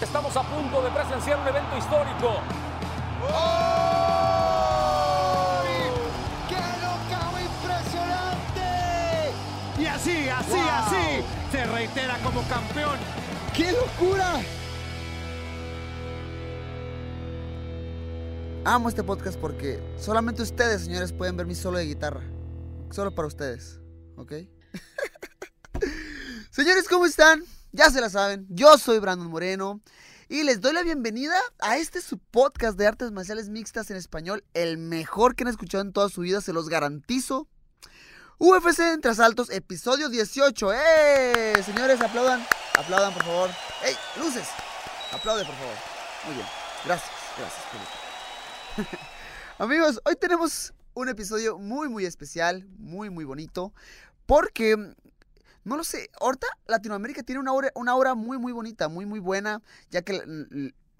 Estamos a punto de presenciar un evento histórico. ¡Qué knockout impresionante! Y así, así, Wow. así, se reitera como campeón. ¡Qué locura! Amo este podcast porque solamente ustedes, señores, pueden ver mi solo de guitarra. Solo para ustedes, ¿ok? señores, ¿cómo están? Ya se la saben, yo soy Brandon Moreno y les doy la bienvenida a este su podcast de artes marciales mixtas en español, el mejor que han escuchado en toda su vida, se los garantizo. UFC entre asaltos, episodio 18. ¡Eh! Señores, aplaudan, aplaudan por favor. ¡Ey! Luces. Aplaude por favor. Muy bien. Gracias, gracias. Amigos, hoy tenemos un episodio muy, muy especial, muy, muy bonito, porque, no lo sé, ahorita Latinoamérica tiene una hora, una muy, muy bonita, muy, muy buena, ya que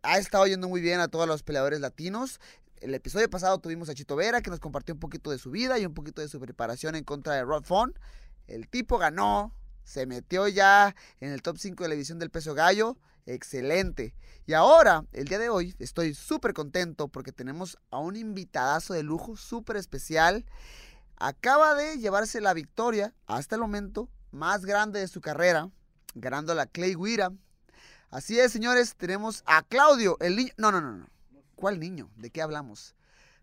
ha estado yendo muy bien a todos los peleadores latinos. El episodio pasado tuvimos a Chito Vera, que nos compartió un poquito de su vida y un poquito de su preparación en contra de Rod Font. El tipo ganó, se metió ya en el top 5 de la división del peso gallo. Excelente. Y ahora, el día de hoy, estoy súper contento porque tenemos a un invitadazo de lujo, súper especial. Acaba de llevarse la victoria, hasta el momento, más grande de su carrera, ganando la Clay Guira. Así es, señores, tenemos a Claudio, el niño... No, no, no, no. ¿Cuál niño? ¿De qué hablamos?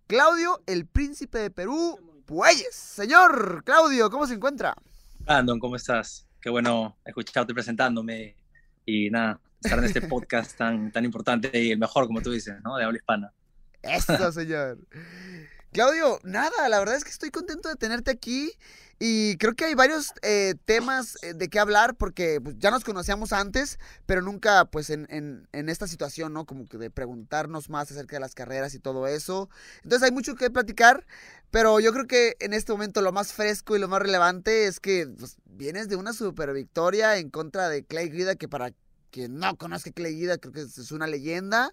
Claudio, el príncipe de Perú, Puelles. Señor Claudio, ¿cómo se encuentra? Brandon, ¿cómo estás? Qué bueno escucharte presentándome y nada, estar en este podcast tan, tan importante y el mejor, como tú dices, ¿no? De habla hispana. Eso, señor. Claudio, nada, la verdad es que estoy contento de tenerte aquí y creo que hay varios eh, temas eh, de qué hablar porque pues, ya nos conocíamos antes, pero nunca pues en, esta situación, ¿no? Como que de preguntarnos más acerca de las carreras y todo eso. Entonces hay mucho que platicar, pero yo creo que en este momento lo más fresco y lo más relevante es que pues, vienes de una super victoria en contra de Clay Guida, que para quien no conozca Clay Guida creo que es una leyenda.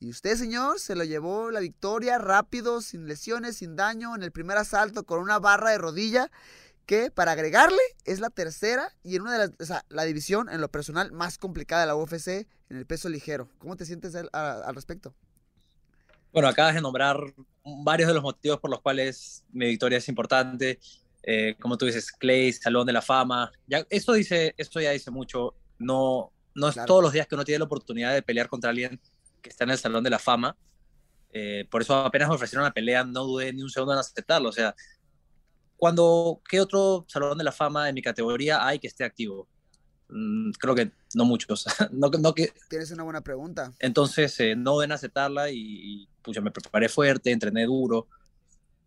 Y usted, señor, se lo llevó la victoria rápido, sin lesiones, sin daño, en el primer asalto con una barra de rodilla, que para agregarle es la tercera y en una de las, o sea, la división en lo personal más complicada de la UFC en el peso ligero. ¿Cómo te sientes al, respecto? Bueno, acabas de nombrar varios de los motivos por los cuales mi victoria es importante. Eh, como tú dices, Clay, Salón de la Fama. Ya, eso, dice, eso ya dice mucho. No, no es Claro. todos los días que uno tiene la oportunidad de pelear contra alguien que está en el Salón de la Fama. Eh, por eso apenas me ofrecieron la pelea, no dudé ni un segundo en aceptarlo. O sea, cuando, ¿qué otro Salón de la Fama en mi categoría hay que esté activo? Mm, creo que no muchos. no, no que, Tienes una buena pregunta. entonces, eh, no deben aceptarla y, y pucha, me preparé fuerte, entrené duro.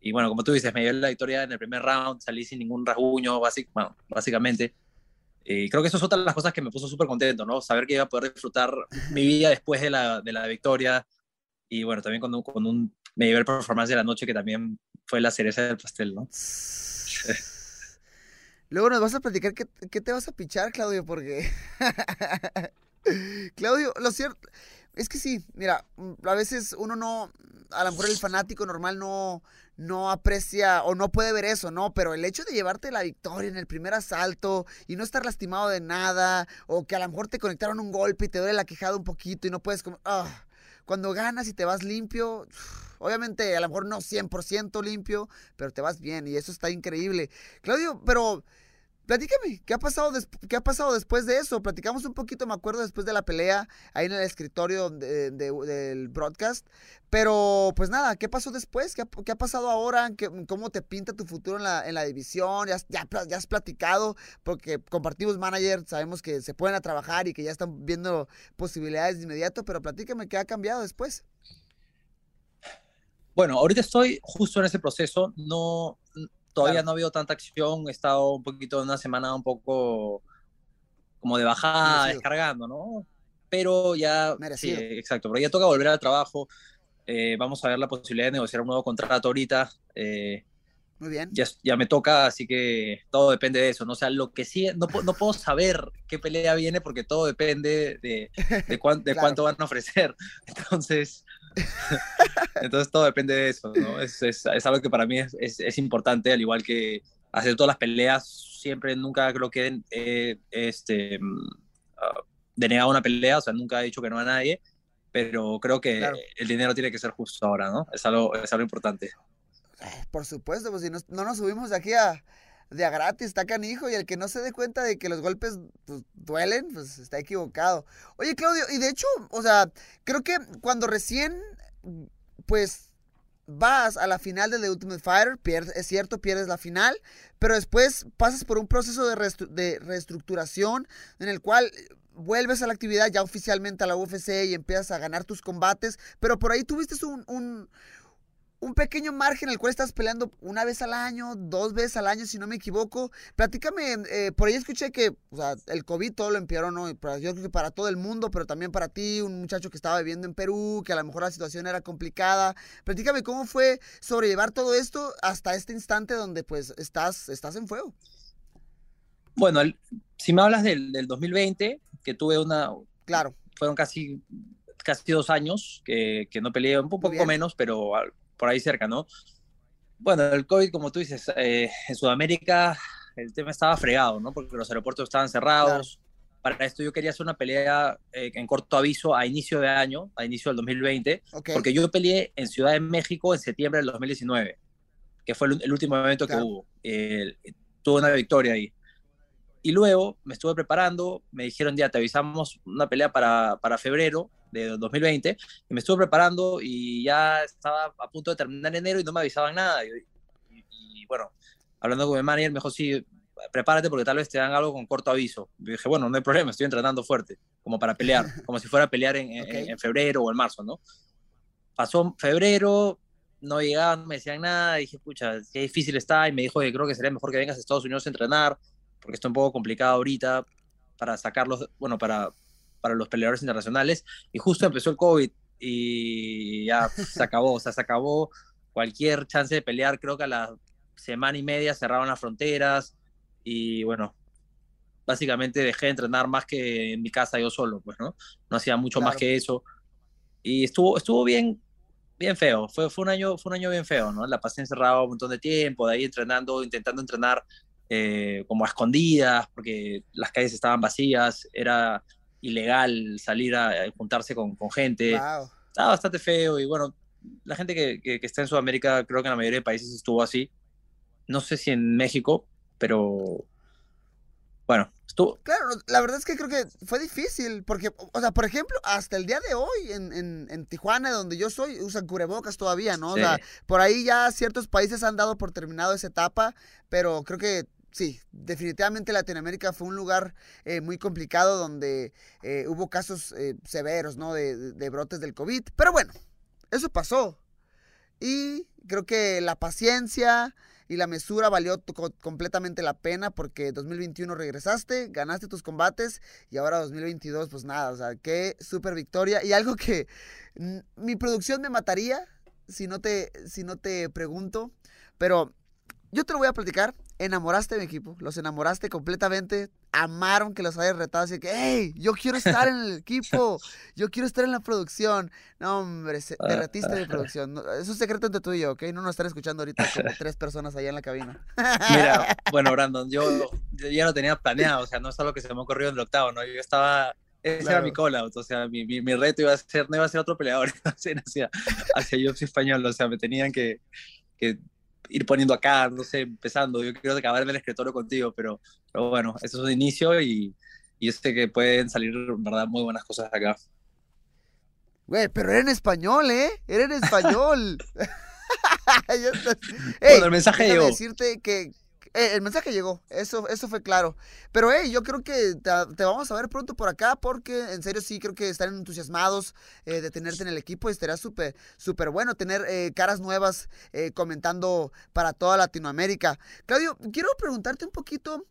Y bueno, como tú dices, me dio la victoria en el primer round, salí sin ningún rasguño, básic- bueno, básicamente. Y creo que eso es otra de las cosas que me puso súper contento, ¿no? Saber que iba a poder disfrutar mi vida después de la, de la victoria. Y bueno, también con un, con un me llevé el performance de la noche, que también fue la cereza del pastel, ¿no? Luego nos vas a platicar qué, qué te vas a pichar, Claudio, porque... Claudio, lo cierto es que sí, mira, mm, a veces uno no, a lo mejor el fanático normal no, no aprecia o no puede ver eso, ¿no? Pero el hecho de llevarte la victoria en el primer asalto y no estar lastimado de nada, o que a lo mejor te conectaron un golpe y te duele la quejada un poquito y no puedes como... ah, Cuando ganas y te vas limpio, obviamente a lo mejor no 100% limpio, pero te vas bien y eso está increíble. Claudio, pero platícame, ¿qué ha pasado, qué ha pasado después de eso? Platicamos un poquito, me acuerdo, después de la pelea, ahí en el escritorio de- de- del broadcast. Pero, pues nada, ¿qué pasó después? ¿Qué ha, pasado ahora? ¿Qué- ¿Cómo te pinta tu futuro en la, división? ¿Ya, ya has platicado? Porque compartimos manager, sabemos que se pueden a trabajar y que ya están viendo posibilidades de inmediato, pero platícame, ¿qué ha cambiado después? Bueno, ahorita estoy justo en ese proceso. No, todavía Claro. no ha habido tanta acción. He estado un poquito una semana un poco como de bajada, Reducido. descargando, ¿no? pero ya, sí, Merecido. exacto, pero ya toca volver al trabajo. Eh, vamos a ver la posibilidad de negociar un nuevo contrato ahorita. Eh, Muy bien. ya, ya me toca, así que todo depende de eso, ¿no? O sea, lo que sí, no, no puedo saber qué pelea viene porque todo depende de, de, cuán- de Claro. cuánto van a ofrecer. Entonces, entonces todo depende de eso, ¿no? Es, es, es algo que para mí es, es, importante, al igual que hacer todas las peleas, siempre, nunca creo que eh, este, ah, denegado una pelea, o sea, nunca he dicho que no a nadie, pero creo que Claro. el dinero tiene que ser justo ahora, ¿no? Es algo, es algo importante. Eh, Por supuesto, pues si no, no nos subimos de aquí a, de a gratis, está canijo, y el que no se dé cuenta de que los golpes pues, duelen, pues está equivocado. Oye, Claudio, y de hecho, o sea, creo que cuando recién, pues, vas a la final de The Ultimate Fighter, pierdes, es cierto, pierdes la final, pero después pasas por un proceso de, de reestructuración en el cual vuelves a la actividad ya oficialmente a la UFC y empiezas a ganar tus combates, pero por ahí tuviste un, un pequeño margen en el cual estás peleando una vez al año, dos veces al año, si no me equivoco. Platícame, eh, por ahí escuché que o sea, el COVID todo lo empeoró, ¿no? Yo creo que para todo el mundo, pero también para ti, un muchacho que estaba viviendo en Perú, que a lo mejor la situación era complicada. Platícame cómo fue sobrellevar todo esto hasta este instante donde pues estás, estás en fuego. Bueno, el- si me hablas del, del 2020, que tuve una, Claro, fueron casi, casi dos años que, que no peleé, un poco menos, pero al- por ahí cerca, ¿no? Bueno, el COVID, como tú dices, eh, en Sudamérica el tema estaba fregado, ¿no? Porque los aeropuertos estaban cerrados. Para esto yo quería hacer una pelea eh, en corto aviso a inicio de año, a inicio del 2020, ok. porque yo peleé en Ciudad de México en septiembre del 2019, que fue el, el último evento Claro. que hubo. Eh, tuve una victoria ahí. Y luego me estuve preparando, me dijeron, ya te avisamos una pelea para, para febrero de 2020, y me estuve preparando y ya estaba a punto de terminar enero y no me avisaban nada. Y, y- y, bueno, hablando con mi manager, me dijo, sí, prepárate porque tal vez te dan algo con corto aviso. Y dije, bueno, no hay problema, estoy entrenando fuerte, como para pelear, como si fuera a pelear en, en- Ok. en febrero o en marzo, ¿no? Pasó febrero, no llegaban, no me decían nada, dije, pucha, qué difícil está, y me dijo que creo que sería mejor que vengas a Estados Unidos a entrenar, porque está un poco complicado ahorita para sacarlos, bueno, para, para los peleadores internacionales, y justo empezó el COVID y ya se acabó, o sea, se acabó cualquier chance de pelear, creo que a la semana y media cerraron las fronteras, y bueno, básicamente dejé de entrenar más que en mi casa yo solo, pues, ¿no? No hacía mucho más que eso, y estuvo, estuvo bien, bien feo, fue, fue, un año, fue un año bien feo, ¿no? La pasé encerrado un montón de tiempo, de ahí entrenando, intentando entrenar eh, como a escondidas, porque las calles estaban vacías, era ilegal salir a, a juntarse con, con gente, Wow. estaba bastante feo y bueno, la gente que, que, que está en Sudamérica, creo que en la mayoría de países estuvo así, no sé si en México, pero bueno, estuvo, Claro, la verdad es que creo que fue difícil, porque, o sea, por ejemplo, hasta el día de hoy en, en, en Tijuana, donde yo soy, usan cubrebocas todavía, ¿no? O Sí. sea, por ahí ya ciertos países han dado por terminado esa etapa, pero creo que sí, definitivamente Latinoamérica fue un lugar eh, muy complicado donde eh, hubo casos eh, severos, ¿no? De, brotes del COVID, pero bueno, eso pasó. Y creo que la paciencia y la mesura valió completamente la pena porque 2021 regresaste, ganaste tus combates y ahora 2022 pues nada, o sea, qué super victoria y algo que mi producción me mataría si no te si no te pregunto, pero yo te lo voy a platicar, enamoraste de mi equipo, los enamoraste completamente, amaron que los hayas retado, así que, hey, yo quiero estar en el equipo, yo quiero estar en la producción. No, hombre, se, derretiste de producción. No, es un secreto entre tú y yo, ¿ok? No nos están escuchando ahorita como tres personas allá en la cabina. mira, bueno, Brandon, yo, yo ya lo tenía planeado, o sea, no es algo que se me ocurrió en el octavo, ¿no? Yo estaba, ese Claro. era mi call out, o sea, mi, mi, mi reto iba a ser, no iba a ser otro peleador, iba a ser hacia, hacia UFC español, o sea, me tenían que, que ir poniendo acá, no sé, empezando. Yo quiero acabar en el escritorio contigo, pero, pero bueno, eso es un inicio y, y yo sé que pueden salir, en verdad, muy buenas cosas acá. Güey, pero era en español, ¿eh? Era en español. Ey, Bueno, el mensaje llegó. decirte que eh, el mensaje llegó, eso, eso fue claro. Pero hey, yo creo que te, vamos a ver pronto por acá porque en serio sí creo que están entusiasmados eh, de tenerte en el equipo y estaría súper súper bueno tener eh, caras nuevas comentando para toda Latinoamérica. Claudio, quiero preguntarte un poquito,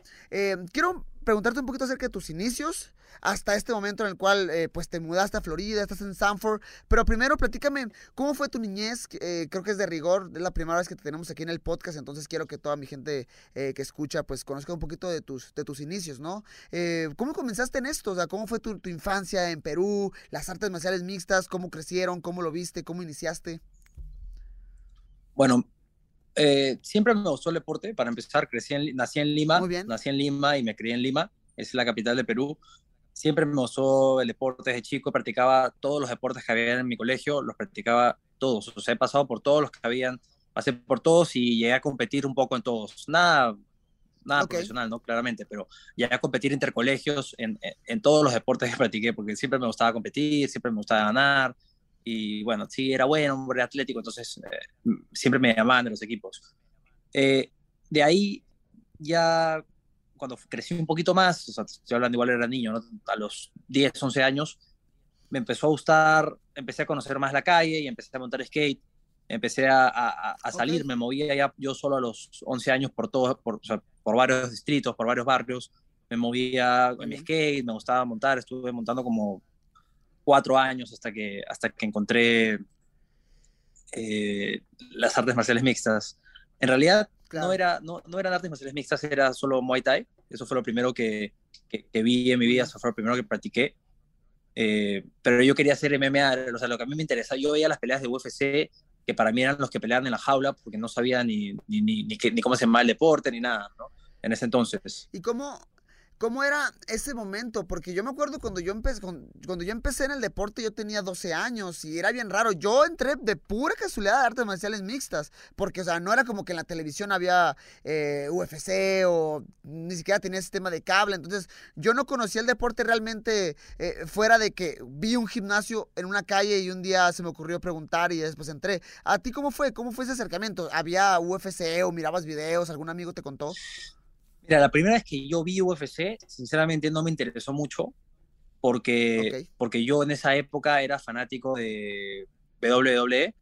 quiero preguntarte un poquito acerca de tus inicios hasta este momento en el cual eh, pues te mudaste a Florida, estás en Sanford. Pero primero platícame, ¿cómo fue tu niñez? Eh, creo que es de rigor, es la primera vez que te tenemos aquí en el podcast, entonces quiero que toda mi gente eh, que escucha pues conozca un poquito de tus, de tus inicios, ¿no? ¿Cómo comenzaste en esto? O sea, ¿cómo fue tu, tu infancia en Perú? Las artes marciales mixtas, ¿cómo crecieron? ¿Cómo lo viste? ¿Cómo iniciaste? Bueno, eh, siempre me gustó el deporte. Para empezar, crecí en, nací en Lima. Nací en Lima y me crié en Lima. Es la capital de Perú. Siempre me gustó el deporte desde chico. Practicaba todos los deportes que había en mi colegio. Los practicaba todos. O sea, he pasado por todos los que habían. Pasé por todos y llegué a competir un poco en todos. Nada, nada profesional, ¿no? Claramente, pero llegué a competir intercolegios en, en, en todos los deportes que practiqué porque siempre me gustaba competir, siempre me gustaba ganar y bueno, sí, era bueno, hombre atlético, entonces eh, siempre me llamaban de los equipos. Eh, de ahí ya cuando crecí un poquito más, o sea, estoy hablando igual era niño, a los 10, 11 años, me empezó a gustar, empecé a conocer más la calle y empecé a montar skate, empecé a, a, salir, me movía ya yo solo a los 11 años por, todo, por, por varios distritos, por varios barrios, me movía en mi skate, me gustaba montar, estuve montando como cuatro años hasta que, hasta que encontré eh, las artes marciales mixtas. En realidad no, era, no, no, eran artes marciales mixtas, era solo Muay Thai. Eso fue lo primero que, que, vi en mi vida, eso fue lo primero que practiqué. Eh, pero yo quería hacer MMA, o sea, lo que a mí me interesa, yo veía las peleas de UFC, que para mí eran los que peleaban en la jaula, porque no sabía ni, ni, ni, ni, ni cómo se llama el deporte, ni nada, ¿no? En ese entonces. ¿Y cómo, ¿Cómo era ese momento? Porque yo me acuerdo cuando yo, empecé, cuando yo empecé en el deporte, yo tenía 12 años y era bien raro. Yo entré de pura casualidad de artes marciales mixtas, porque, o sea, no era como que en la televisión había eh, UFC o ni siquiera tenía sistema de cable. Entonces, yo no conocía el deporte realmente eh, fuera de que vi un gimnasio en una calle y un día se me ocurrió preguntar y después entré. ¿A ti cómo fue? ¿Cómo fue ese acercamiento? ¿Había UFC o mirabas videos? ¿Algún amigo te contó? Mira, la primera vez que yo vi UFC, sinceramente no me interesó mucho porque, porque yo en esa época era fanático de WWE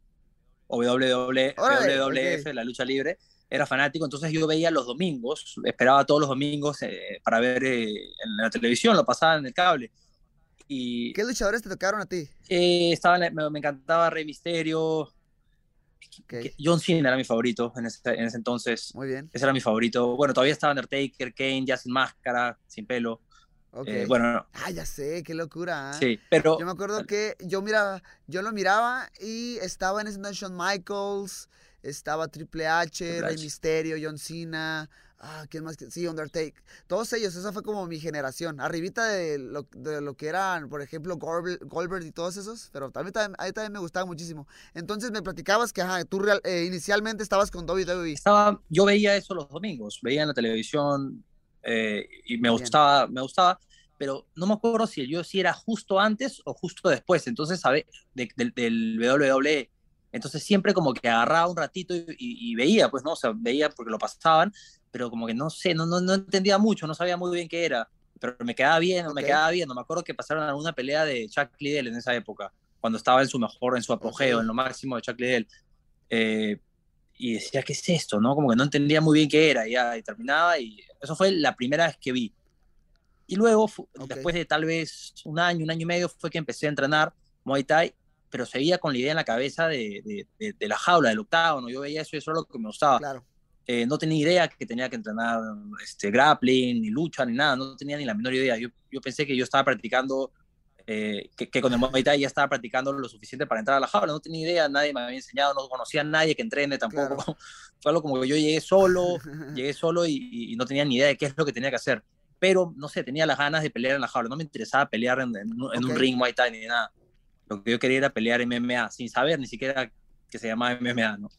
o WWF, la lucha libre. Era fanático, entonces yo veía los domingos, esperaba todos los domingos eh, para ver eh, en la televisión, lo pasaba en el cable. Y, ¿Qué luchadores te tocaron a ti? Eh, estaba, me, me, encantaba Rey Misterio, John Cena era mi favorito en ese, en ese, entonces. Muy bien. Ese era mi favorito. Bueno, todavía estaba Undertaker, Kane, ya sin máscara, sin pelo. Eh, bueno. Ah, ya sé, qué locura. ¿eh? Sí, pero. Yo me acuerdo que yo miraba, yo lo miraba y estaba en ese Shawn Michaels, estaba Triple H, Rey Mysterio, John Cena. Ah, ¿quién más? Sí, Undertake. Todos ellos, esa fue como mi generación. Arribita de lo, de lo que eran, por ejemplo, Goldberg, y todos esos. Pero también, también, ahí también me gustaba muchísimo. Entonces me platicabas que ajá, tú eh, inicialmente estabas con WWE. Estaba, yo veía eso los domingos. Veía en la televisión eh, y me gustaba, me gustaba. Pero no me acuerdo si yo si era justo antes o justo después. Entonces, ¿sabes? del WWE. Entonces siempre como que agarraba un ratito y, y, veía, pues, ¿no? O sea, veía porque lo pasaban pero como que no sé, no, no, no entendía mucho, no sabía muy bien qué era, pero me quedaba bien, me quedaba bien, no me acuerdo que pasaron alguna pelea de Chuck Liddell en esa época, cuando estaba en su mejor, en su apogeo, en lo máximo de Chuck Liddell. Eh, y decía, ¿qué es esto? ¿no? Como que no entendía muy bien qué era, y, ya, y terminaba, y eso fue la primera vez que vi. Y luego, después de tal vez un año, un año y medio, fue que empecé a entrenar Muay Thai, pero seguía con la idea en la cabeza de, de, de, la jaula, del octavo, ¿no? Yo veía eso y eso era lo que me gustaba. Claro. Eh, no tenía idea que tenía que entrenar este, grappling, ni lucha, ni nada, no tenía ni la menor idea. Yo, yo pensé que yo estaba practicando, eh, que, que, con el Muay Thai ya estaba practicando lo suficiente para entrar a la jaula, no tenía idea, nadie me había enseñado, no conocía a nadie que entrene tampoco. Claro. Fue algo como que yo llegué solo, llegué solo y, y, no tenía ni idea de qué es lo que tenía que hacer. Pero, no sé, tenía las ganas de pelear en la jaula, no me interesaba pelear en, en, en okay. un ring Muay Thai ni nada. Lo que yo quería era pelear MMA, sin saber ni siquiera que se llamaba MMA, ¿no?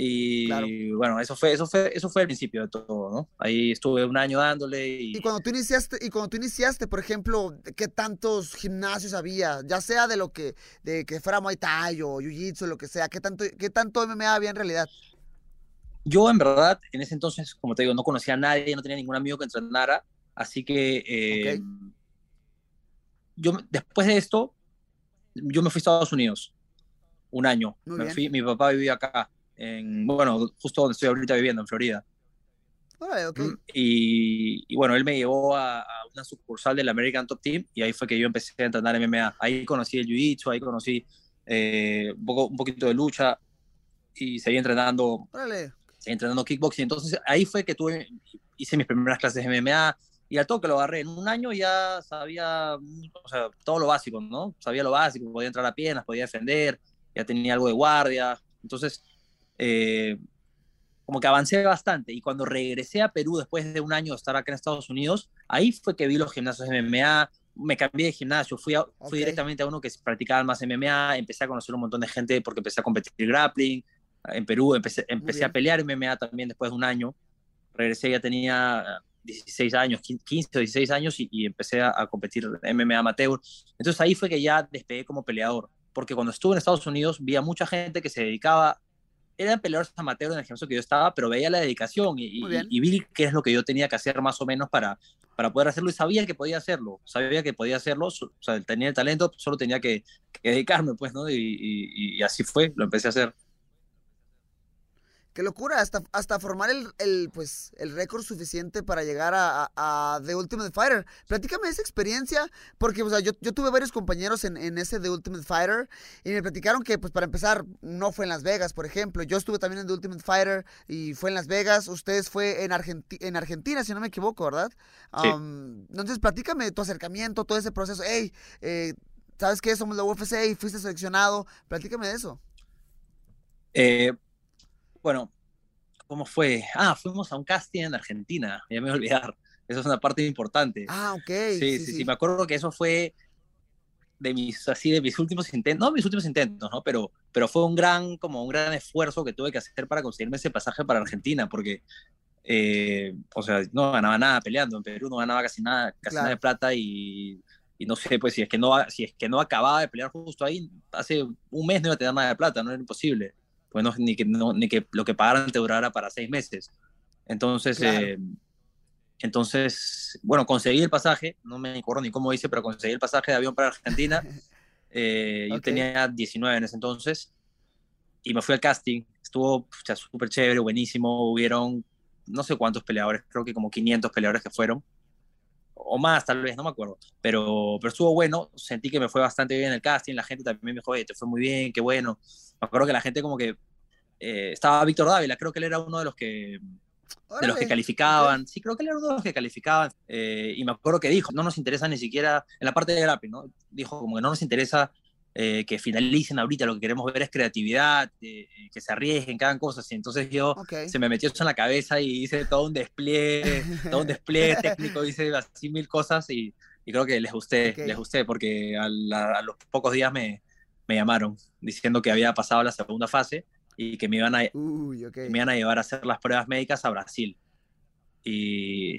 Y claro. bueno, eso fue, eso, fue, eso fue el principio de todo, ¿no? Ahí estuve un año dándole. Y... y, cuando tú iniciaste, y cuando tú iniciaste, por ejemplo, ¿qué tantos gimnasios había? Ya sea de lo que, de que fuera Muay Thai o Jiu-Jitsu, lo que sea, ¿qué tanto, ¿qué tanto MMA había en realidad? Yo, en verdad, en ese entonces, como te digo, no conocía a nadie, no tenía ningún amigo que entrenara, así que eh, okay. yo, después de esto, yo me fui a Estados Unidos un año. me fui, mi papá vivía acá en, bueno, justo donde estoy ahorita viviendo, en Florida. Órale, ok. Mm, Y, y bueno, él me llevó a, a una sucursal del American Top Team y ahí fue que yo empecé a entrenar MMA. Ahí conocí el Jiu-Jitsu, ahí conocí eh, un, poco, un poquito de lucha y seguí entrenando, seguí entrenando kickboxing. Entonces ahí fue que tuve, hice mis primeras clases de MMA y al toque lo agarré. En un año ya sabía o sea, todo lo básico, ¿no? Sabía lo básico, podía entrar a piernas, podía defender, ya tenía algo de guardia. Entonces, eh, como que avancé bastante. Y cuando regresé a Perú después de un año de estar acá en Estados Unidos, ahí fue que vi los gimnasios MMA, me cambié de gimnasio, fui, a- fui Ok. directamente a uno que practicaba más MMA, empecé a conocer un montón de gente porque empecé a competir grappling en Perú, empecé, empecé a pelear MMA también después de un año. Regresé, ya tenía 16 años, 15 o 16 años y, y empecé a, a competir MMA amateur. Entonces ahí fue que ya despegué como peleador, porque cuando estuve en Estados Unidos vi a mucha gente que se dedicaba, eran peleadores amateur en el gimnasio que yo estaba, pero veía la dedicación y, vi qué es lo que yo tenía que hacer más o menos para, para poder hacerlo y sabía que podía hacerlo, sabía que podía hacerlo, o sea, tenía el talento, solo tenía que, que dedicarme, pues, ¿no? Y, y- y así fue, lo empecé a hacer. Qué locura, hasta, hasta formar el, el, pues, el récord suficiente para llegar a, a- a The Ultimate Fighter. Platícame esa experiencia, porque o sea, yo, yo tuve varios compañeros en, en ese The Ultimate Fighter y me platicaron que, pues para empezar, no fue en Las Vegas, por ejemplo. Yo estuve también en The Ultimate Fighter y fue en Las Vegas. Ustedes fue en, Argenti- en Argentina, si no me equivoco, ¿verdad? Sí. Um, entonces, platícame tu acercamiento, todo ese proceso. Hey, eh, ¿sabes qué? Somos la UFC y fuiste seleccionado. Platícame de eso. Eh, bueno, ¿cómo fue? Ah, fuimos a un casting en Argentina, ya me voy a olvidar. Eso es una parte importante. Ah, ok. sí, sí, sí, me acuerdo que eso fue de mis, así, de mis últimos intentos, no mis últimos intentos, ¿no? Pero, pero fue un gran, como un gran esfuerzo que tuve que hacer para conseguirme ese pasaje para Argentina, porque, eh, o sea, no ganaba nada peleando, en Perú no ganaba casi nada, casi Claro. nada de plata y, y no sé, pues si es, que no, si es que no acababa de pelear justo ahí, hace un mes no iba a tener nada de plata, no era imposible, pues no, ni, que, no, ni que lo que pagaran te durara para seis meses. Entonces, Claro. eh, entonces, bueno, conseguí el pasaje, no me acuerdo ni cómo hice, pero conseguí el pasaje de avión para Argentina. Eh, Yo Ok. tenía 19 en ese entonces y me fui al casting. Estuvo súper chévere, buenísimo. Hubieron no sé cuántos peleadores, creo que como 500 peleadores que fueron, o más tal vez, no me acuerdo. Pero, pero estuvo bueno, sentí que me fue bastante bien el casting. La gente también me dijo, te fue muy bien, qué bueno. Me acuerdo que la gente como que eh, estaba Víctor Dávila, creo que él era uno de los que de los que calificaban. Sí, creo que él era uno de los que calificaban. eh, y me acuerdo que dijo, no nos interesa ni siquiera, en la parte de grappling, ¿no? Dijo como que no nos interesa eh, que finalicen ahorita, lo que queremos ver es creatividad, eh, que se arriesguen, que hagan cosas. Y entonces yo Ok. se me metió eso en la cabeza y hice todo un despliegue, todo un despliegue técnico, hice así mil cosas y, y creo que les gusté, Ok. les gusté porque a, la- a los pocos días me, me llamaron diciendo que había pasado la segunda fase y que me iban a, Uy, ok. me iban a llevar a hacer las pruebas médicas a Brasil. Y,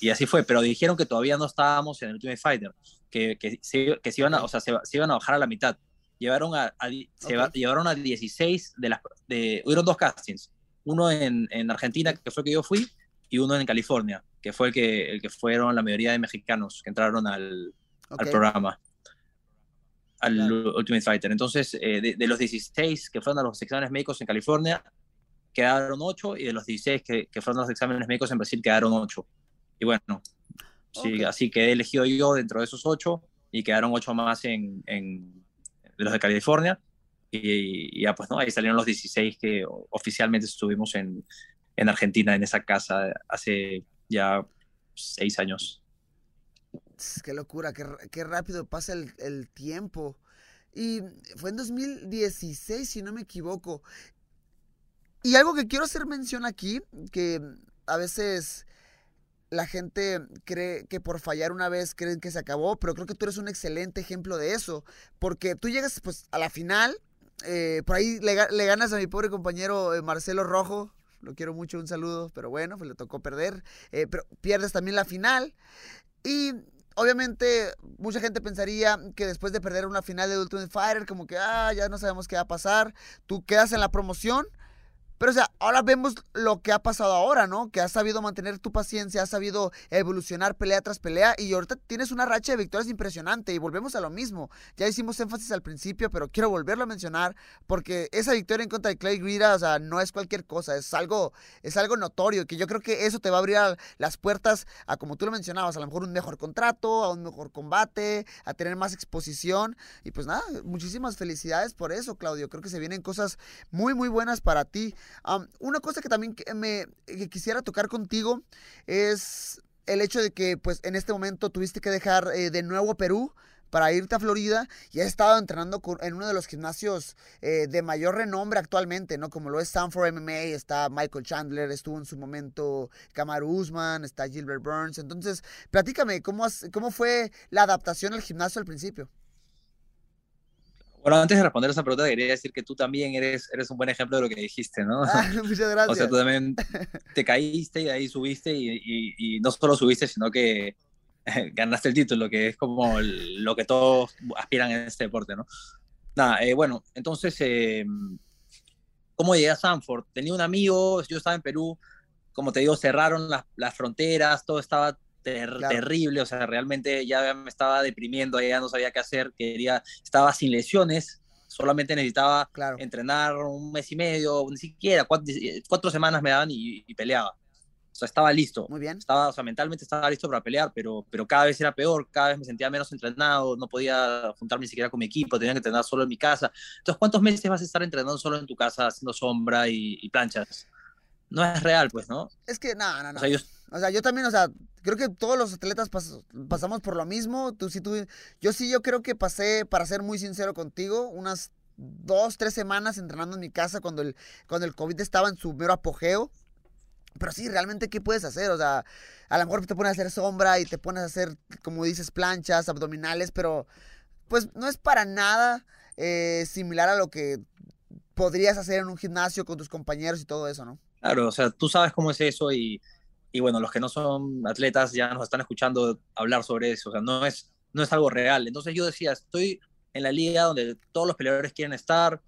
y así fue, pero dijeron que todavía no estábamos en el Ultimate Fighter, que, que, se, que se iban a, o sea, se, se iban a bajar a la mitad. Llevaron a, a di- se Ok. va- llevaron a 16 de las de hubieron dos castings, uno en, en Argentina que fue el que yo fui y uno en California, que fue el que el que fueron la mayoría de mexicanos que entraron al, ok. al programa, al Claro. Ultimate Fighter. Entonces, eh, de, de los 16 que fueron a los exámenes médicos en California, quedaron 8 y de los 16 que, que fueron a los exámenes médicos en Brasil quedaron 8. Y bueno, sí, Ok. así quedé elegido yo dentro de esos 8 y quedaron 8 más en, en los de California. Y, y ya pues, ¿no? Ahí salieron los 16 que oficialmente estuvimos en, en Argentina, en esa casa, hace ya 6 años. Qué locura, qué, qué rápido pasa el, el tiempo. Y fue en 2016, si no me equivoco. Y algo que quiero hacer mención aquí, que a veces la gente cree que por fallar una vez creen que se acabó, pero creo que tú eres un excelente ejemplo de eso, porque tú llegas pues a la final, eh, por ahí le, ga- le ganas a mi pobre compañero eh, Marcelo Rojo, lo quiero mucho, un saludo, pero bueno, pues le tocó perder, eh, pero pierdes también la final y obviamente mucha gente pensaría que después de perder una final de Ultimate Fighter, como que, ah, ya no sabemos qué va a pasar, tú quedas en la promoción, Pero, o sea, ahora vemos lo que ha pasado ahora, ¿no? Que has sabido mantener tu paciencia, has sabido evolucionar pelea tras pelea y ahorita tienes una racha de victorias impresionante y volvemos a lo mismo. Ya hicimos énfasis al principio, pero quiero volverlo a mencionar porque esa victoria en contra de Clay Guida, o sea, no es cualquier cosa, es algo, es algo notorio que yo creo que eso te va a abrir las puertas a, como tú lo mencionabas, a lo mejor un mejor contrato, a un mejor combate, a tener más exposición y pues nada, muchísimas felicidades por eso, Claudio. Creo que se vienen cosas muy, muy buenas para ti una cosa que también me quisiera tocar contigo es el hecho de que pues en este momento tuviste que dejar eh, de nuevo Perú para irte a Florida y has estado entrenando en uno de los gimnasios eh, de mayor renombre actualmente, ¿no? Como lo es Stanford MMA, está Michael Chandler, estuvo en su momento Kamaru Usman, está Gilbert Burns. Entonces, platícame, ¿cómo, cómo fue la adaptación al gimnasio al principio? Bueno, antes de responder esa pregunta, quería decir que tú también eres, eres un buen ejemplo de lo que dijiste, ¿no? Ah, muchas gracias. O sea, tú también te caíste y ahí subiste y, y, no solo subiste, sino que ganaste el título, que es como lo que todos aspiran en este deporte, ¿no? Nada, eh, bueno, entonces, eh, ¿cómo llegué a Sanford? Tenía un amigo, yo estaba en Perú, como te digo, cerraron las, las fronteras, todo estaba terrible, o sea, realmente ya me estaba deprimiendo, ya no sabía qué hacer, quería, estaba sin lesiones, solamente necesitaba entrenar un mes y medio, ni siquiera, cuatro, semanas me daban y, peleaba. O sea, estaba listo. Muy bien. Estaba, o sea, mentalmente estaba listo para pelear, pero, pero cada vez era peor, cada vez me sentía menos entrenado, no podía juntarme ni siquiera con mi equipo, tenía que entrenar solo en mi casa. Entonces, ¿cuántos meses vas a estar entrenando solo en tu casa, haciendo sombra y, y planchas? No es real, pues, ¿no? Es que, no, no, no. O sea, yo, o sea, yo también, o sea, creo que todos los atletas pasamos por lo mismo. Tú sí, tú, yo sí, yo creo que pasé, para ser muy sincero contigo, unas dos, tres semanas entrenando en mi casa cuando el, cuando el COVID estaba en su mero apogeo. Pero sí, realmente, ¿qué puedes hacer? O sea, a lo mejor te pones a hacer sombra y te pones a hacer, como dices, planchas, abdominales, pero pues no es para nada eh, similar a lo que podrías hacer en un gimnasio con tus compañeros y todo eso, ¿no? Claro, o sea, tú sabes cómo es eso y y bueno, los que no son atletas ya nos están escuchando hablar sobre eso, o sea, no es, no es algo real. Entonces yo decía, estoy en la liga donde todos los peleadores quieren estar,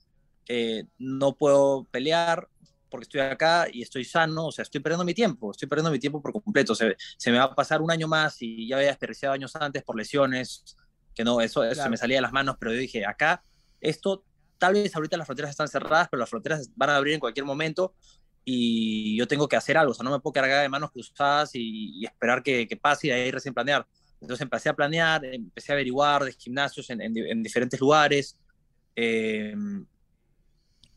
eh, no puedo pelear porque estoy acá y estoy sano, o sea, estoy perdiendo mi tiempo, estoy perdiendo mi tiempo por completo, se, se me va a pasar un año más y ya había desperdiciado años antes por lesiones, que no, eso, eso se me salía de las manos, pero yo dije, acá, esto, tal vez ahorita las fronteras están cerradas, pero las fronteras van a abrir en cualquier momento y yo tengo que hacer algo, o sea, no me puedo cargar de manos cruzadas y, esperar que, que, pase y de ahí recién planear. Entonces empecé a planear, empecé a averiguar de gimnasios en, en, diferentes lugares, eh,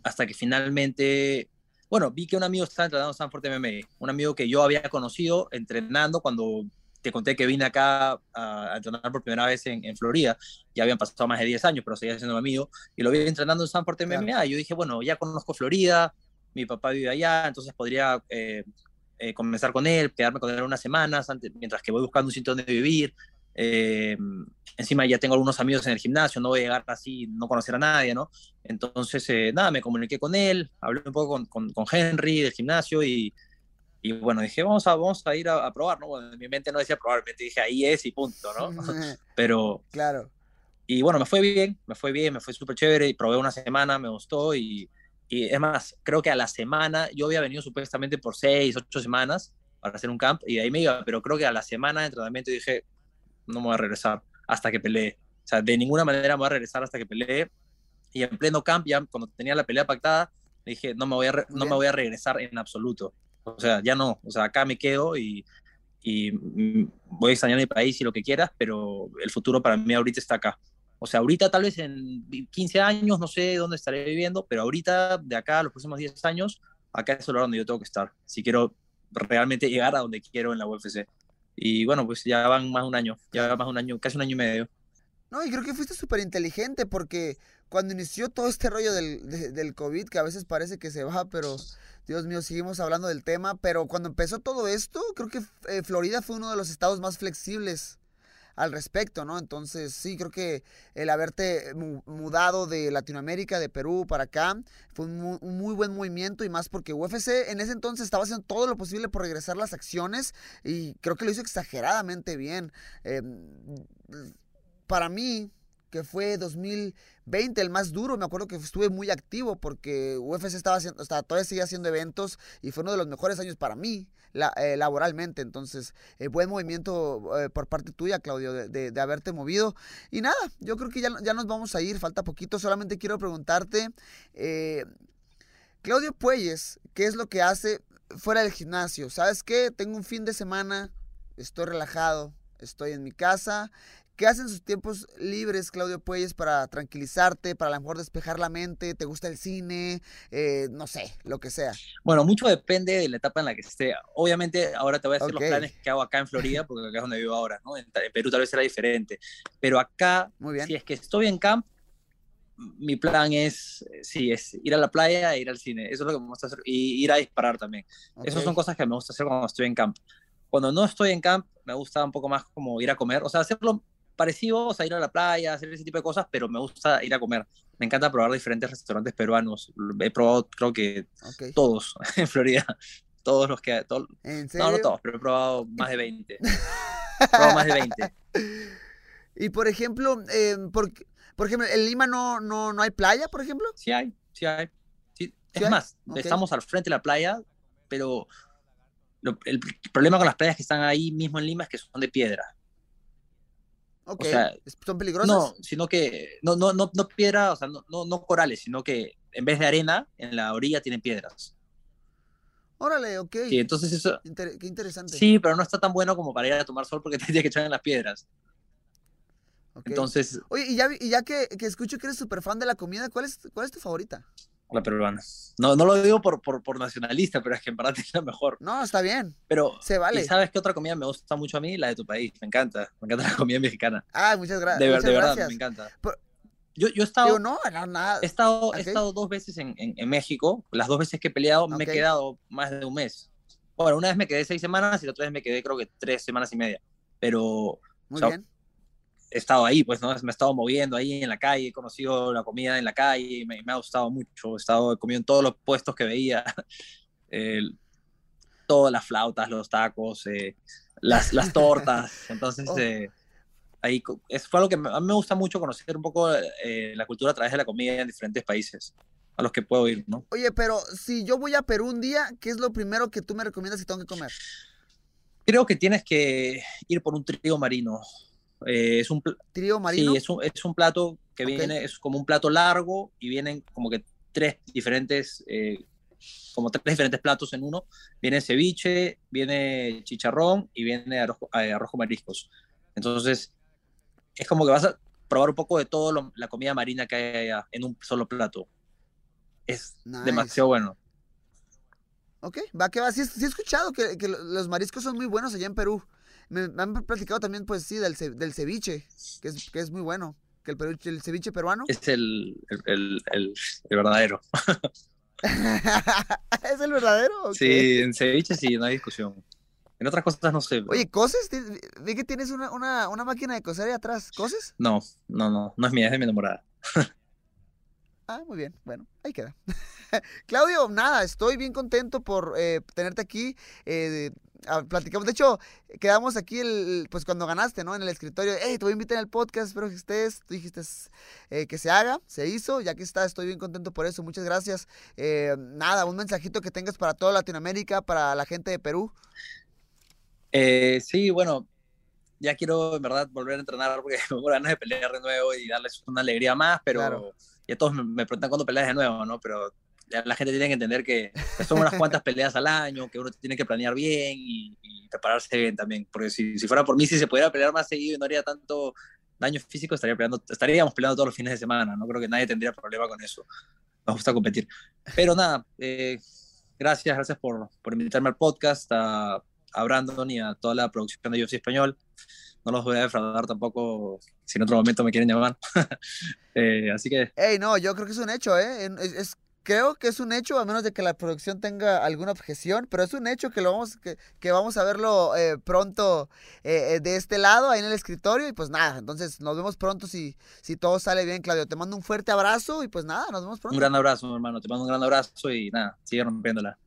hasta que finalmente, bueno, vi que un amigo estaba entrenando en Sanford MMA, un amigo que yo había conocido entrenando cuando te conté que vine acá a, entrenar por primera vez en, en, Florida, ya habían pasado más de 10 años, pero seguía siendo mi amigo, y lo vi entrenando en Sanford MMA, y yo dije, bueno, ya conozco Florida, mi papá vive allá, entonces podría eh, eh, comenzar con él, quedarme con él unas semanas antes, mientras que voy buscando un sitio donde vivir. Eh, encima ya tengo algunos amigos en el gimnasio, no voy a llegar así, no conocer a nadie, ¿no? Entonces, nada, me comuniqué con él, hablé un poco con, con, con Henry del gimnasio y, y, bueno, dije, vamos a, vamos a ir a, probar, ¿no? Bueno, en mi mente no decía probablemente, dije, ahí es y punto, ¿no? Pero... Claro. Y bueno, me fue bien, me fue bien, me fue súper chévere y probé una semana, me gustó y, y es más, creo que a la semana, yo había venido supuestamente por seis, ocho semanas para hacer un camp y de ahí me iba, pero creo que a la semana de entrenamiento dije, no me voy a regresar hasta que pelee. O sea, de ninguna manera me voy a regresar hasta que pelee. Y en pleno camp, ya cuando tenía la pelea pactada, dije, no me voy a, no me voy a regresar en absoluto. O sea, ya no. O sea, acá me quedo y, y mm, voy a extrañar mi país y lo que quieras, pero el futuro para mí ahorita está acá. O sea, ahorita tal vez en 15 años, no sé dónde estaré viviendo, pero ahorita, de acá a los próximos 10 años, acá es el lugar donde yo tengo que estar. Si quiero realmente llegar a donde quiero en la UFC. Y bueno, pues ya van más de un año, ya más de un año, casi un año y medio. No, y creo que fuiste súper inteligente porque cuando inició todo este rollo del, del COVID, que a veces parece que se va, pero Dios mío, seguimos hablando del tema, pero cuando empezó todo esto, creo que eh, Florida fue uno de los estados más flexibles al respecto, ¿no? Entonces, sí, creo que el haberte mudado de Latinoamérica, de Perú para acá, fue un muy, buen movimiento y más porque UFC en ese entonces estaba haciendo todo lo posible por regresar las acciones y creo que lo hizo exageradamente bien. Em, para mí, que fue 2020, el más duro. Me acuerdo que estuve muy activo porque UFC estaba haciendo, hasta todavía seguía haciendo eventos y fue uno de los mejores años para mí eh, laboralmente. Entonces, eh, buen movimiento eh, por parte tuya, Claudio, de, de, haberte movido. Y nada, yo creo que ya, ya, nos vamos a ir, falta poquito. Solamente quiero preguntarte, Claudio Puelles, ¿qué es lo que hace fuera del gimnasio? ¿Sabes qué? Tengo un fin de semana, estoy relajado, estoy en mi casa ¿Qué hacen sus tiempos libres, Claudio Puelles, para tranquilizarte, para a lo mejor despejar la mente? ¿Te gusta el cine? Eh, no sé, lo que sea. Bueno, mucho depende de la etapa en la que esté. Obviamente, ahora te voy a decir los planes que hago acá en Florida, porque acá es donde vivo ahora, ¿no? En, Perú tal vez será diferente. Pero acá, si es que estoy en camp, mi plan es, sí, es ir a la playa e ir al cine. Eso es lo que me gusta hacer. Y ir a disparar también. Esas son cosas que me gusta hacer cuando estoy en camp. Cuando no estoy en camp, me gusta un poco más como ir a comer. O sea, hacerlo parecido, o sea, ir a la playa, hacer ese tipo de cosas, pero me gusta ir a comer. Me encanta probar diferentes restaurantes peruanos. He probado, creo que todos en Florida. Todos los que. Todo, ¿En serio? No, no todos, pero he probado más de 20. he probado más de 20. Y por ejemplo, eh, por, por, ejemplo, ¿en Lima no, no, no hay playa, por ejemplo? Sí hay, sí hay. es más, estamos al frente de la playa, pero el problema con las playas que están ahí mismo en Lima es que son de piedra. Ok, ¿son peligrosas? No, sino que, no, no, no, no piedra, o sea, no, no, no, corales, sino que en vez de arena, en la orilla tienen piedras. Órale, ok. Sí, entonces eso... qué interesante. Sí, pero no está tan bueno como para ir a tomar sol porque te tienes que echar en las piedras. Entonces... Oye, y ya, y ya que, que, escucho que eres súper fan de la comida, ¿cuál es, ¿cuál es tu favorita? La peruana. No, no lo digo por, por, por, nacionalista, pero es que en verdad es la mejor. No, está bien. Pero, se vale. ¿y sabes qué otra comida me gusta mucho a mí? La de tu país. Me encanta. Me encanta la comida mexicana. Ah, muchas, gracias de, muchas gracias. De verdad, me encanta. yo, yo he estado. no, nada. He estado, he estado dos veces en, en, México. Las dos veces que he peleado me he quedado más de un mes. Bueno, una vez me quedé seis semanas y la otra vez me quedé creo que tres semanas y media. Pero. Muy bien he estado ahí, pues, ¿no? Me he estado moviendo ahí en la calle, he conocido la comida en la calle, me, me ha gustado mucho, he estado comiendo en todos los puestos que veía, todas las flautas, los tacos, eh, las, las tortas, entonces... Oh. Eh, ahí es, fue algo que a mí me gusta mucho conocer un poco eh, la cultura a través de la comida en diferentes países a los que puedo ir, ¿no? Oye, pero si yo voy a Perú un día, ¿qué es lo primero que tú me recomiendas si tengo que comer? Creo que tienes que ir por un trigo marino. Eh, es un trío marino. Sí, es un, es un plato que viene, es como un plato largo y vienen como que tres diferentes, eh, como tres diferentes platos en uno. Viene ceviche, viene chicharrón y viene arroz, eh, arroz con mariscos. Entonces, es como que vas a probar un poco de todo la comida marina que hay allá en un solo plato. Es demasiado bueno. Ok, va que va. Sí, sí he escuchado que, que, los mariscos son muy buenos allá en Perú. Me, han platicado también, pues sí, del, del ceviche, que es, que es muy bueno. Que el, el ceviche peruano. Es el, el, el, verdadero. ¿Es el verdadero? Sí, en ceviche sí, no hay discusión. En otras cosas no sé. Oye, ¿coses? Vi que tienes una, una, una, máquina de coser ahí atrás. ¿Coses? No, no, no. No es mía, es de mi enamorada. ah, muy bien. Bueno, ahí queda. Claudio, nada, estoy bien contento por eh, tenerte aquí. Eh, platicamos. De hecho, quedamos aquí el, pues cuando ganaste, ¿no? En el escritorio. Hey, te voy a invitar al podcast, espero que estés. Tú dijiste eh, que se haga, se hizo, ya que está, estoy bien contento por eso. Muchas gracias. Eh, nada, un mensajito que tengas para toda Latinoamérica, para la gente de Perú. Eh, sí, bueno, ya quiero en verdad volver a entrenar porque tengo ganas de pelear de nuevo y darles una alegría más, pero ya todos me, me preguntan cuándo peleas de nuevo, ¿no? Pero la gente tiene que entender que son unas cuantas peleas al año, que uno tiene que planear bien y, prepararse bien también, porque si, si, fuera por mí, si se pudiera pelear más seguido y no haría tanto daño físico, estaría peleando, estaríamos peleando todos los fines de semana, no creo que nadie tendría problema con eso, nos gusta competir. Pero nada, eh, gracias, gracias por, por, invitarme al podcast, a, a Brandon y a toda la producción de UFC Español no los voy a defraudar tampoco si en otro momento me quieren llamar. eh, así que... Hey, no, yo creo que es un hecho, ¿eh? Es, es, creo que es un hecho, a menos de que la producción tenga alguna objeción, pero es un hecho que lo vamos, que, que vamos a verlo eh, pronto eh, eh, de este lado, ahí en el escritorio, y pues nada, entonces nos vemos pronto si, si todo sale bien, Claudio. Te mando un fuerte abrazo y pues nada, nos vemos pronto. Un gran abrazo, hermano, te mando un gran abrazo y nada, sigue rompiéndola.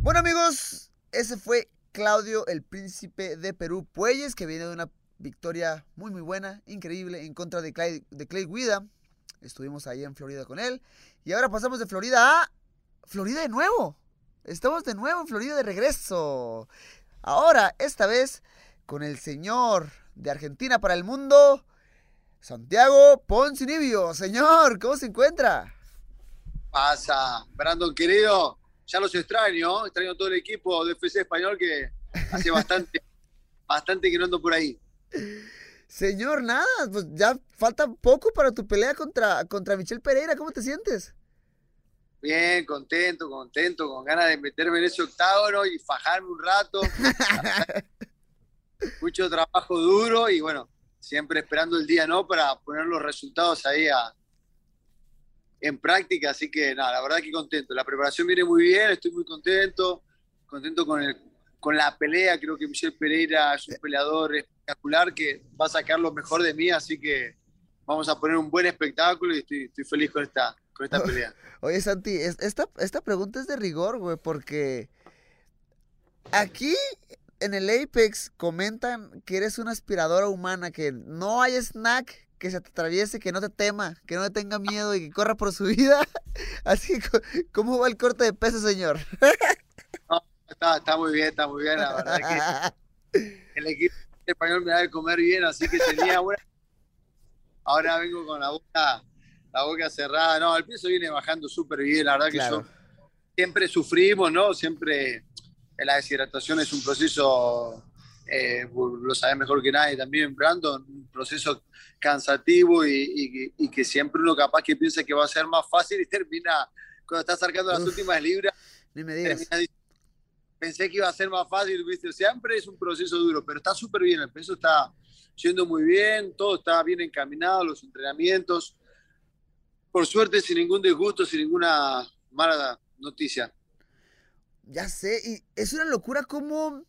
Bueno amigos, ese fue Claudio, el príncipe de Perú Puelles, que viene de una victoria muy muy buena, increíble, en contra de Clay, de Clay Guida. Estuvimos ahí en Florida con él. Y ahora pasamos de Florida a Florida de nuevo. Estamos de nuevo en Florida de regreso. Ahora, esta vez, con el señor de Argentina para el mundo, Santiago Poncinibio. Señor, ¿cómo se encuentra? Pasa, Brandon querido, ya los extraño, extraño todo el equipo de FC Español que hace bastante, bastante que no ando por ahí. Señor, nada, pues ya falta poco para tu pelea contra, contra Michelle Pereira, ¿cómo te sientes? Bien, contento, contento, con ganas de meterme en ese octágono y fajarme un rato. Mucho trabajo duro y bueno, siempre esperando el día, ¿no? Para poner los resultados ahí a, en práctica, así que nada, la verdad que contento. La preparación viene muy bien, estoy muy contento, contento con, el, con la pelea, creo que Michel Pereira es un peleador espectacular que va a sacar lo mejor de mí, así que vamos a poner un buen espectáculo y estoy, estoy feliz con esta, con esta pelea. Oye, Santi, esta, esta pregunta es de rigor, güey, porque aquí en el Apex comentan que eres una aspiradora humana, que no hay snack que se te atraviese, que no te tema, que no te tenga miedo y que corra por su vida. Así que, ¿cómo va el corte de peso, señor? No, está, está muy bien, está muy bien, la verdad que el equipo español me da de comer bien, así que tenía buena... Ahora vengo con la boca, la boca cerrada. No, el peso viene bajando súper bien, la verdad que yo siempre sufrimos, ¿no? Siempre la deshidratación es un proceso eh, lo sabe mejor que nadie también Brandon, un proceso cansativo y, que siempre uno capaz que piensa que va a ser más fácil y termina, cuando está acercando las últimas libras, pensé que iba a ser más fácil, ¿viste? siempre es un proceso duro, pero está súper bien, el peso está yendo muy bien, todo está bien encaminado, los entrenamientos, por suerte sin ningún disgusto, sin ninguna mala noticia. Ya sé, y es una locura cómo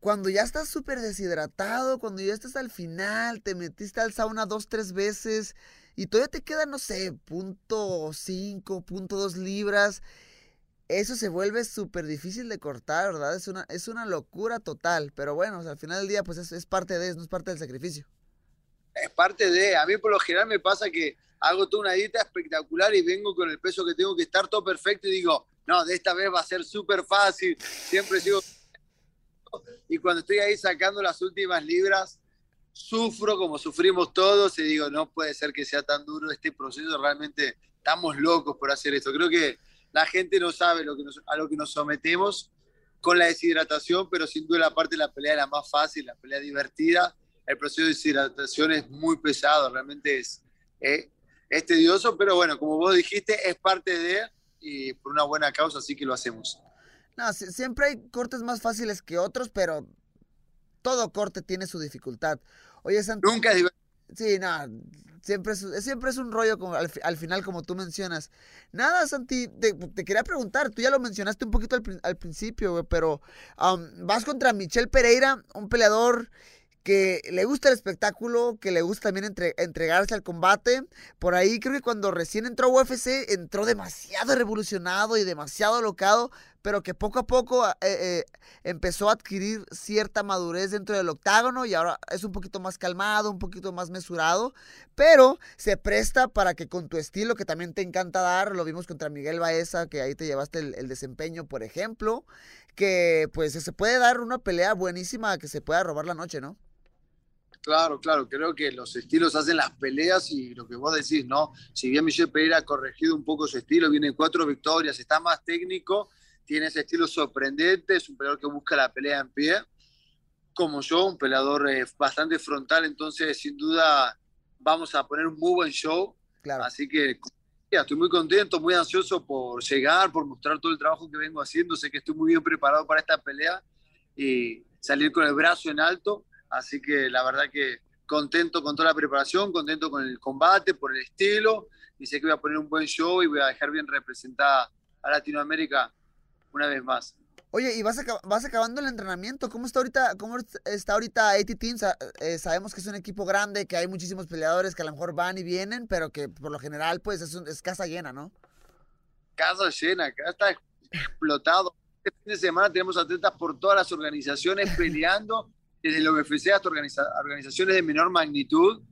cuando ya estás súper deshidratado, cuando ya estás al final, te metiste al sauna dos, tres veces y todavía te queda, no sé, punto cinco, punto dos libras, eso se vuelve súper difícil de cortar, ¿verdad? Es una, es una locura total, pero bueno, al final del día pues es, parte de eso, no es parte del sacrificio. Es parte de, a mí por lo general me pasa que hago toda una dieta espectacular y vengo con el peso que tengo que estar todo perfecto y digo, no, de esta vez va a ser súper fácil, siempre sigo y cuando estoy ahí sacando las últimas libras, sufro como sufrimos todos y digo, no puede ser que sea tan duro este proceso, realmente estamos locos por hacer esto. Creo que la gente no sabe lo que a lo que nos sometemos con la deshidratación, pero sin duda la parte de la pelea es la más fácil, la pelea divertida. El proceso de deshidratación es muy pesado, realmente es, eh, es tedioso, pero bueno, como vos dijiste, es parte de y por una buena causa, así que lo hacemos. No, siempre hay cortes más fáciles que otros, pero todo corte tiene su dificultad. Oye, Santi. Nunca es Sí, no, siempre es, siempre es un rollo como al, final, como tú mencionas. Nada, Santi, te, quería preguntar, tú ya lo mencionaste un poquito al, principio, pero vas contra Michelle Pereira, un peleador que le gusta el espectáculo, que le gusta también entregarse al combate. Por ahí creo que cuando recién entró UFC entró demasiado revolucionado y demasiado locado, pero que poco a poco eh, eh, empezó a adquirir cierta madurez dentro del octágono y ahora es un poquito más calmado, un poquito más mesurado, pero se presta para que con tu estilo que también te encanta dar, lo vimos contra Miguel Baeza, que ahí te llevaste el, desempeño, por ejemplo, que pues se puede dar una pelea buenísima que se pueda robar la noche, ¿no? Claro, claro, creo que los estilos hacen las peleas y lo que vos decís, ¿no? Si bien Michel Pereira ha corregido un poco su estilo, viene cuatro victorias, está más técnico, tiene ese estilo sorprendente, es un peleador que busca la pelea en pie, como yo, un peleador eh, bastante frontal, entonces sin duda vamos a poner un muy buen show. Claro. Así que estoy muy contento, muy ansioso por llegar, por mostrar todo el trabajo que vengo haciendo, sé que estoy muy bien preparado para esta pelea y salir con el brazo en alto Así que la verdad que contento con toda la preparación, contento con el combate, por el estilo, y sé que voy a poner un buen show y voy a dejar bien representada a Latinoamérica una vez más. Oye, y vas, vas acabando el entrenamiento. ¿Cómo está ahorita, cómo está ahorita AT Team? Eh, sabemos que es un equipo grande, que hay muchísimos peleadores que a lo mejor van y vienen, pero que por lo general, pues, es, es casa llena, ¿no? Casa llena, acá está explotado. Este fin de semana tenemos atletas por todas las organizaciones peleando desde el UFC hasta organiza- organizaciones de menor magnitud,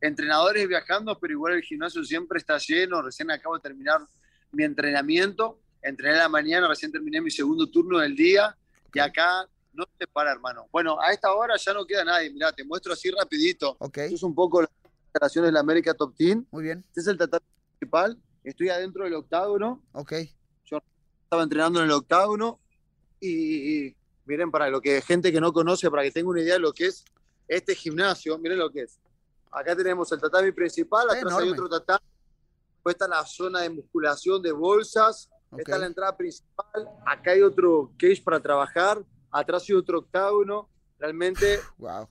entrenadores viajando, pero igual el gimnasio siempre está lleno. Recién acabo de terminar mi entrenamiento, entrené a la mañana, recién terminé mi segundo turno del día y acá no se para, hermano. Bueno, a esta hora ya no queda nadie. Mirá, te muestro así rapidito. Ok, Esto es un poco las instalaciones de la América Top Team. muy bien. Este es el tatami principal. Estoy adentro del octágono. Ok. Estaba entrenando en el octágono. Y, y miren, para lo que gente que no conoce, para que tenga una idea de lo que es este gimnasio, miren lo que es. Acá tenemos el tatami principal, atrás hay otro tatami. Después está la zona de musculación de bolsas. Esta es la entrada principal. Acá hay otro cage para trabajar. Atrás hay otro octágono. Realmente Wow.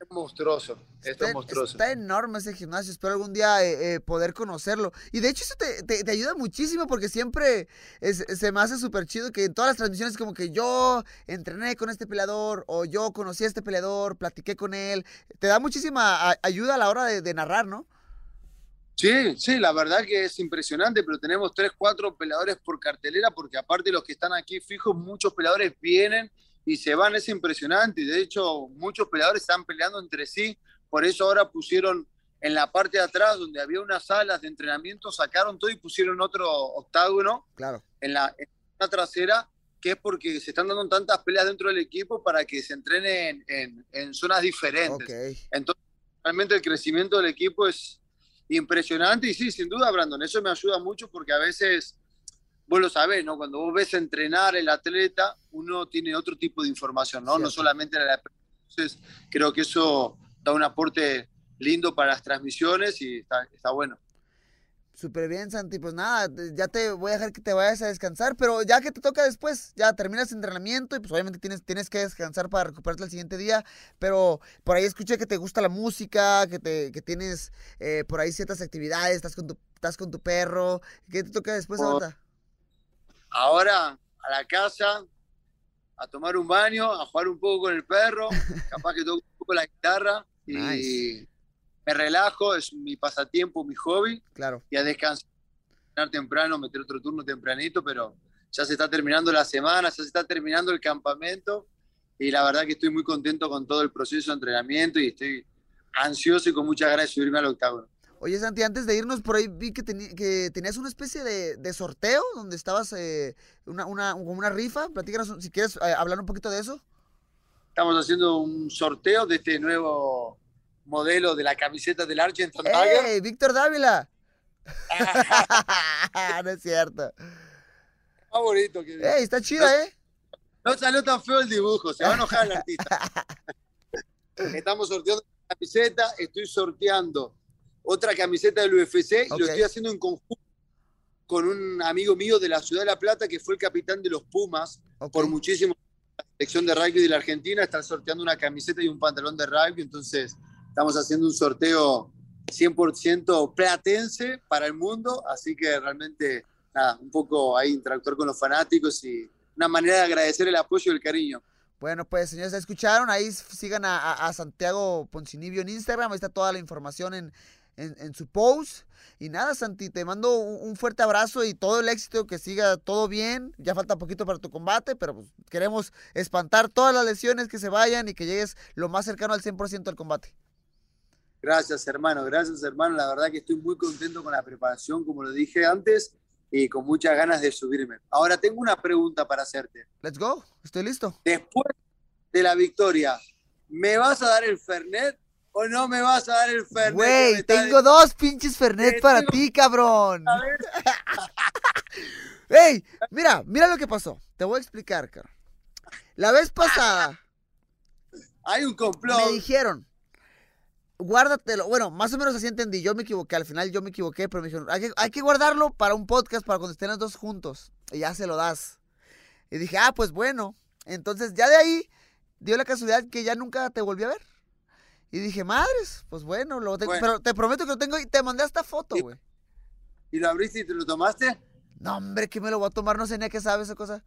es monstruoso. Esto Está, es monstruoso. está enorme ese gimnasio. Espero algún día eh, eh, poder conocerlo. Y de hecho, eso te, te- te ayuda muchísimo porque siempre es- se me hace súper chido que en todas las transmisiones, como que yo entrené con este peleador o yo conocí a este peleador, platiqué con él. Te da muchísima ayuda a la hora de, de narrar, ¿no? Sí, sí, la verdad que es impresionante, pero tenemos tres, cuatro peleadores por cartelera, porque aparte de los que están aquí fijos, muchos peleadores vienen y se van, es impresionante. Y de hecho, muchos peleadores están peleando entre sí, por eso ahora pusieron en la parte de atrás, donde había unas salas de entrenamiento, sacaron todo y pusieron otro octágono Claro. en la, en la trasera, que es porque se están dando tantas peleas dentro del equipo para que se entrenen en, en zonas diferentes. Entonces, realmente el crecimiento del equipo es impresionante y sí, sin duda, Brandon, eso me ayuda mucho porque a veces, vos lo sabés, ¿no? Cuando vos ves entrenar el atleta, uno tiene otro tipo de información, ¿no? No solamente la Entonces, creo que eso da un aporte lindo para las transmisiones y está, está bueno. Súper bien, Santi. Pues nada, ya te voy a dejar que te vayas a descansar, pero ya que te toca después, ya terminas entrenamiento y pues obviamente tienes, tienes que descansar para recuperarte el siguiente día, pero por ahí escuché que te gusta la música, que, te, que tienes eh, por ahí ciertas actividades, estás con tu, estás con tu perro. ¿Qué te toca después ahorita? Ahora a la casa, a tomar un baño, a jugar un poco con el perro, capaz que toco un poco la guitarra y Nice. Me relajo, es mi pasatiempo, mi hobby. Claro. y a descansar temprano, meter otro turno tempranito, pero ya se está terminando la semana, ya se está terminando el campamento y la verdad que estoy muy contento con todo el proceso de entrenamiento y estoy ansioso y con muchas ganas de subirme al octágono. Oye, Santi, antes de irnos por ahí vi que, que tenías una especie de, de sorteo donde estabas, eh, una, una, como una rifa. Platícanos si quieres eh, hablar un poquito de eso. Estamos haciendo un sorteo de este nuevo modelo de la camiseta del Argentine Tiger. ¡Ey, Víctor Dávila! no es cierto. Que ¡Ey, está chida, eh! No salió tan feo el dibujo, se va a enojar el artista. Estamos sorteando la camiseta, estoy sorteando otra camiseta del UFC y lo estoy haciendo en conjunto con un amigo mío de la Ciudad de La Plata que fue el capitán de los Pumas Ok. por muchísimo la selección de rugby de la Argentina. Están sorteando una camiseta y un pantalón de rugby, entonces estamos haciendo un sorteo 100% platense para el mundo, así que realmente, nada, un poco ahí interactuar con los fanáticos y una manera de agradecer el apoyo y el cariño. Bueno, pues señores, ¿ya escucharon? Ahí sigan a, Santiago Poncinibio en Instagram. Ahí está toda la información en, en- su post. Y nada, Santi, te mando un, un fuerte abrazo y todo el éxito, que siga todo bien. Ya falta poquito para tu combate, pero pues, queremos espantar todas las lesiones que se vayan y que llegues lo más cercano al 100% al combate. Gracias, hermano, gracias, hermano. La verdad que estoy muy contento con la preparación, como lo dije antes, y con muchas ganas de subirme. Ahora tengo una pregunta para hacerte. Let's go, estoy listo. Después de la victoria, ¿me vas a dar el Fernet o no me vas a dar el Fernet? Güey, tengo dos pinches Fernet Te para ti, cabrón. A ver. ¡Ey! Mira, mira lo que pasó. Te voy a explicar, cabrón. La vez pasada Hay un complot. me dijeron, guárdatelo. Bueno, más o menos así entendí. Yo me equivoqué. Al final yo me equivoqué, pero me dijeron, hay que, hay que guardarlo para un podcast para cuando estén los dos juntos. Y ya se lo das. Y dije, ah, pues bueno. Entonces ya de ahí dio la casualidad que ya nunca te volví a ver. Y dije, madres, pues bueno, lo tengo. Bueno. Pero te prometo que lo tengo y te mandé esta foto, güey. ¿Y lo abriste y te lo tomaste? No, hombre, que me lo voy a tomar, no sé ni a qué sabe esa cosa.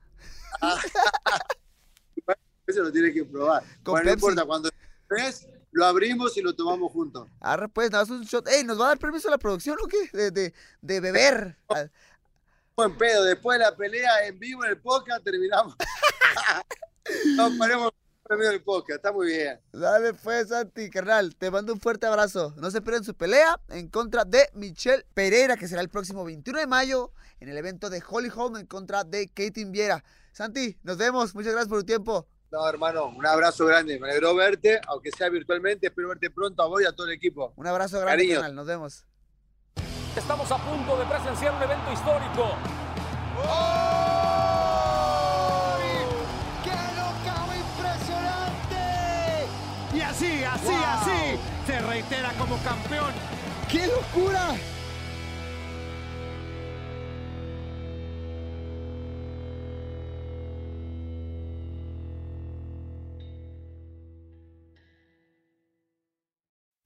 Eso lo tienes que probar. Con bueno, no importa, cuando ves, lo abrimos y lo tomamos juntos. Arre, pues, nada más un shot. Ey, ¿nos va a dar permiso la producción o qué? De, de, de beber. Buen pedo, después de la pelea en vivo en el podcast terminamos. no paremos premio del podcast, está muy bien. Dale pues, Santi, carnal. Te mando un fuerte abrazo. No se pierdan su pelea en contra de Michelle Pereira, que será el próximo 21 de mayo en el evento de Holly Holm en contra de Katie Viera. Santi, nos vemos. Muchas gracias por tu tiempo. No, hermano, un abrazo grande. Me alegró verte, aunque sea virtualmente. Espero verte pronto a vos y a todo el equipo. Un abrazo grande, Cariño. carnal. Nos vemos. Estamos a punto de presenciar un evento histórico. ¡Qué knockout impresionante! Y así, así, Wow. así, se reitera como campeón. ¡Qué locura!